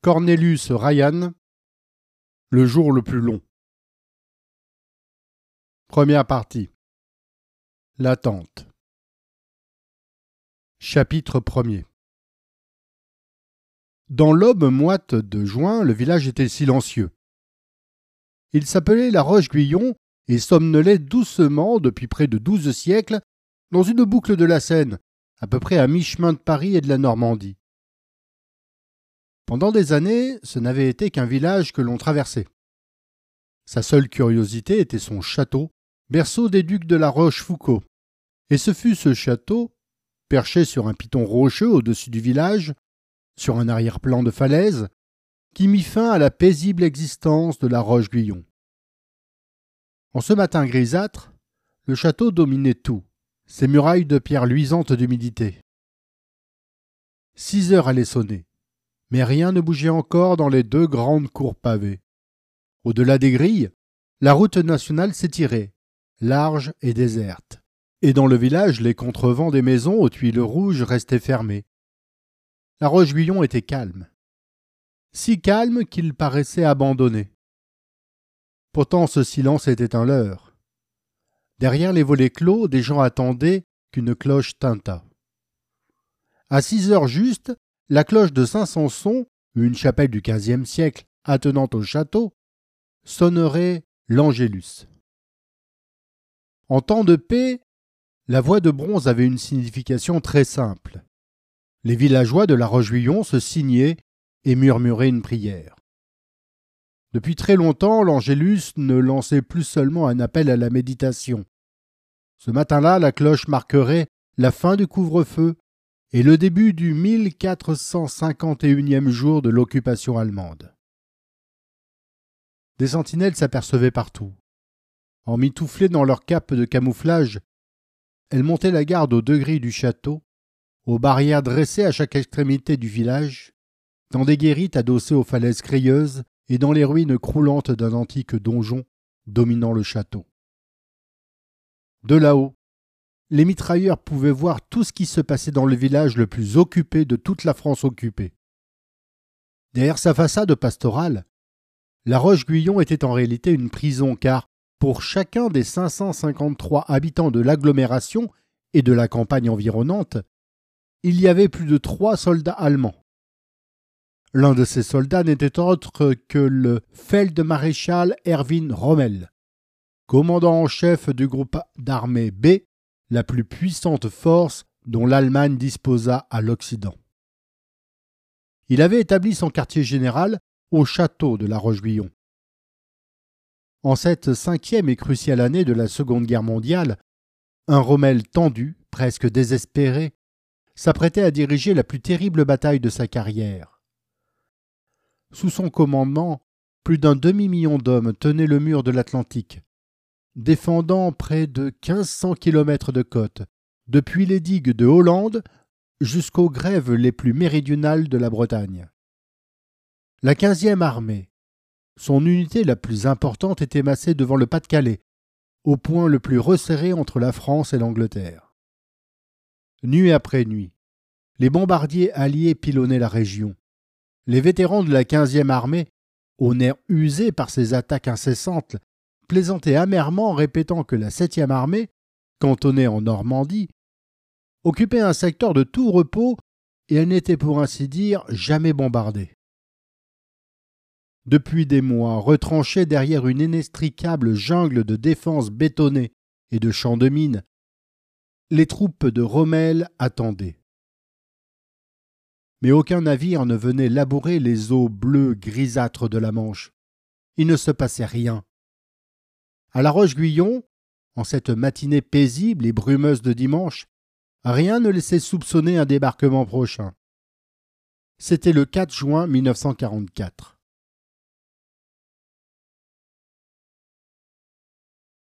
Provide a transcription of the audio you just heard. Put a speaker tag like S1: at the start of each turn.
S1: Cornelius Ryan Le jour le plus long. Première partie. L'attente. Chapitre 1er. Dans l'aube moite de juin, le village était silencieux. Il s'appelait la Roche-Guyon et somnolait doucement depuis près de douze siècles dans une boucle de la Seine, à peu près à mi-chemin de Paris et de la Normandie. Pendant des années, ce n'avait été qu'un village que l'on traversait. Sa seule curiosité était son château, berceau des ducs de la Rochefoucauld. Et ce fut ce château, perché sur un piton rocheux au-dessus du village, sur un arrière-plan de falaise, qui mit fin à la paisible existence de la Roche-Guyon. En ce matin grisâtre, le château dominait tout, ses murailles de pierre luisante d'humidité. Six heures allaient sonner mais rien ne bougeait encore dans les deux grandes cours pavées. Au-delà des grilles, la route nationale s'étirait, large et déserte, et dans le village les contrevents des maisons aux tuiles rouges restaient fermés. La Roche-Guyon était calme, si calme qu'il paraissait abandonné. Pourtant ce silence était un leurre. Derrière les volets clos, des gens attendaient qu'une cloche tintât. À six heures juste, la cloche de Saint-Sanson, une chapelle du XVe siècle attenante au château, sonnerait l'Angélus. En temps de paix, la voix de bronze avait une signification très simple. Les villageois de la Roche-Guyon se signaient et murmuraient une prière. Depuis très longtemps, l'Angélus ne lançait plus seulement un appel à la méditation. Ce matin-là, la cloche marquerait la fin du couvre-feu et le début du 1451e jour de l'occupation allemande. Des sentinelles s'apercevaient partout. Emmitouflées dans leurs capes de camouflage, elles montaient la garde aux degrés du château, aux barrières dressées à chaque extrémité du village, dans des guérites adossées aux falaises crayeuses et dans les ruines croulantes d'un antique donjon dominant le château. De là-haut, les mitrailleurs pouvaient voir tout ce qui se passait dans le village le plus occupé de toute la France occupée. Derrière sa façade pastorale, la Roche-Guyon était en réalité une prison car, pour chacun des 553 habitants de l'agglomération et de la campagne environnante, il y avait plus de trois soldats allemands. L'un de ces soldats n'était autre que le Feldmaréchal Erwin Rommel, commandant en chef du groupe d'armée B la plus puissante force dont l'Allemagne disposa à l'Occident. Il avait établi son quartier général au château de la Roche-Guyon. En cette cinquième et cruciale année de la Seconde Guerre mondiale, un Rommel tendu, presque désespéré, s'apprêtait à diriger la plus terrible bataille de sa carrière. Sous son commandement, plus d'un demi-million d'hommes tenaient le mur de l'Atlantique, défendant près de 1500 kilomètres de côte, depuis les digues de Hollande jusqu'aux grèves les plus méridionales de la Bretagne. La 15e armée, son unité la plus importante était massée devant le Pas-de-Calais, au point le plus resserré entre la France et l'Angleterre. Nuit après nuit, les bombardiers alliés pilonnaient la région. Les vétérans de la 15e armée, au nerf usé par ces attaques incessantes, plaisantait amèrement en répétant que la septième armée, cantonnée en Normandie, occupait un secteur de tout repos et elle n'était pour ainsi dire jamais bombardée. Depuis des mois, retranchée derrière une inextricable jungle de défense bétonnée et de champs de mines, les troupes de Rommel attendaient. Mais aucun navire ne venait labourer les eaux bleues grisâtres de la Manche. Il ne se passait rien. À la Roche-Guyon, en cette matinée paisible et brumeuse de dimanche, rien ne laissait soupçonner un débarquement prochain. C'était le 4 juin 1944.